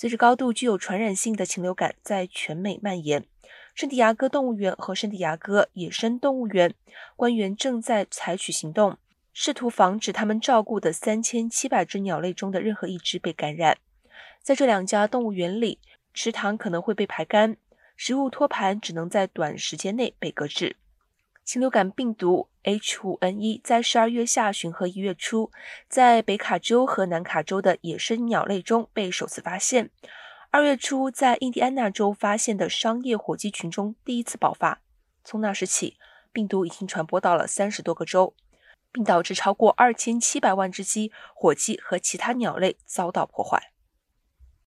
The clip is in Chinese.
随着高度具有传染性的禽流感在全美蔓延，圣地亚哥动物园和圣地亚哥野生动物园官员正在采取行动，试图防止他们照顾的三千七百只鸟类中的任何一只被感染。在这两家动物园里，池塘可能会被排干，食物托盘只能在短时间内被搁置。禽流感病毒 H5N1 在十二月下旬和一月初，在北卡州和南卡州的野生鸟类中被首次发现。二月初，在印第安纳州发现的商业火鸡群中第一次爆发。从那时起，病毒已经传播到了三十多个州，并导致超过二千七百万只鸡、火鸡和其他鸟类遭到破坏。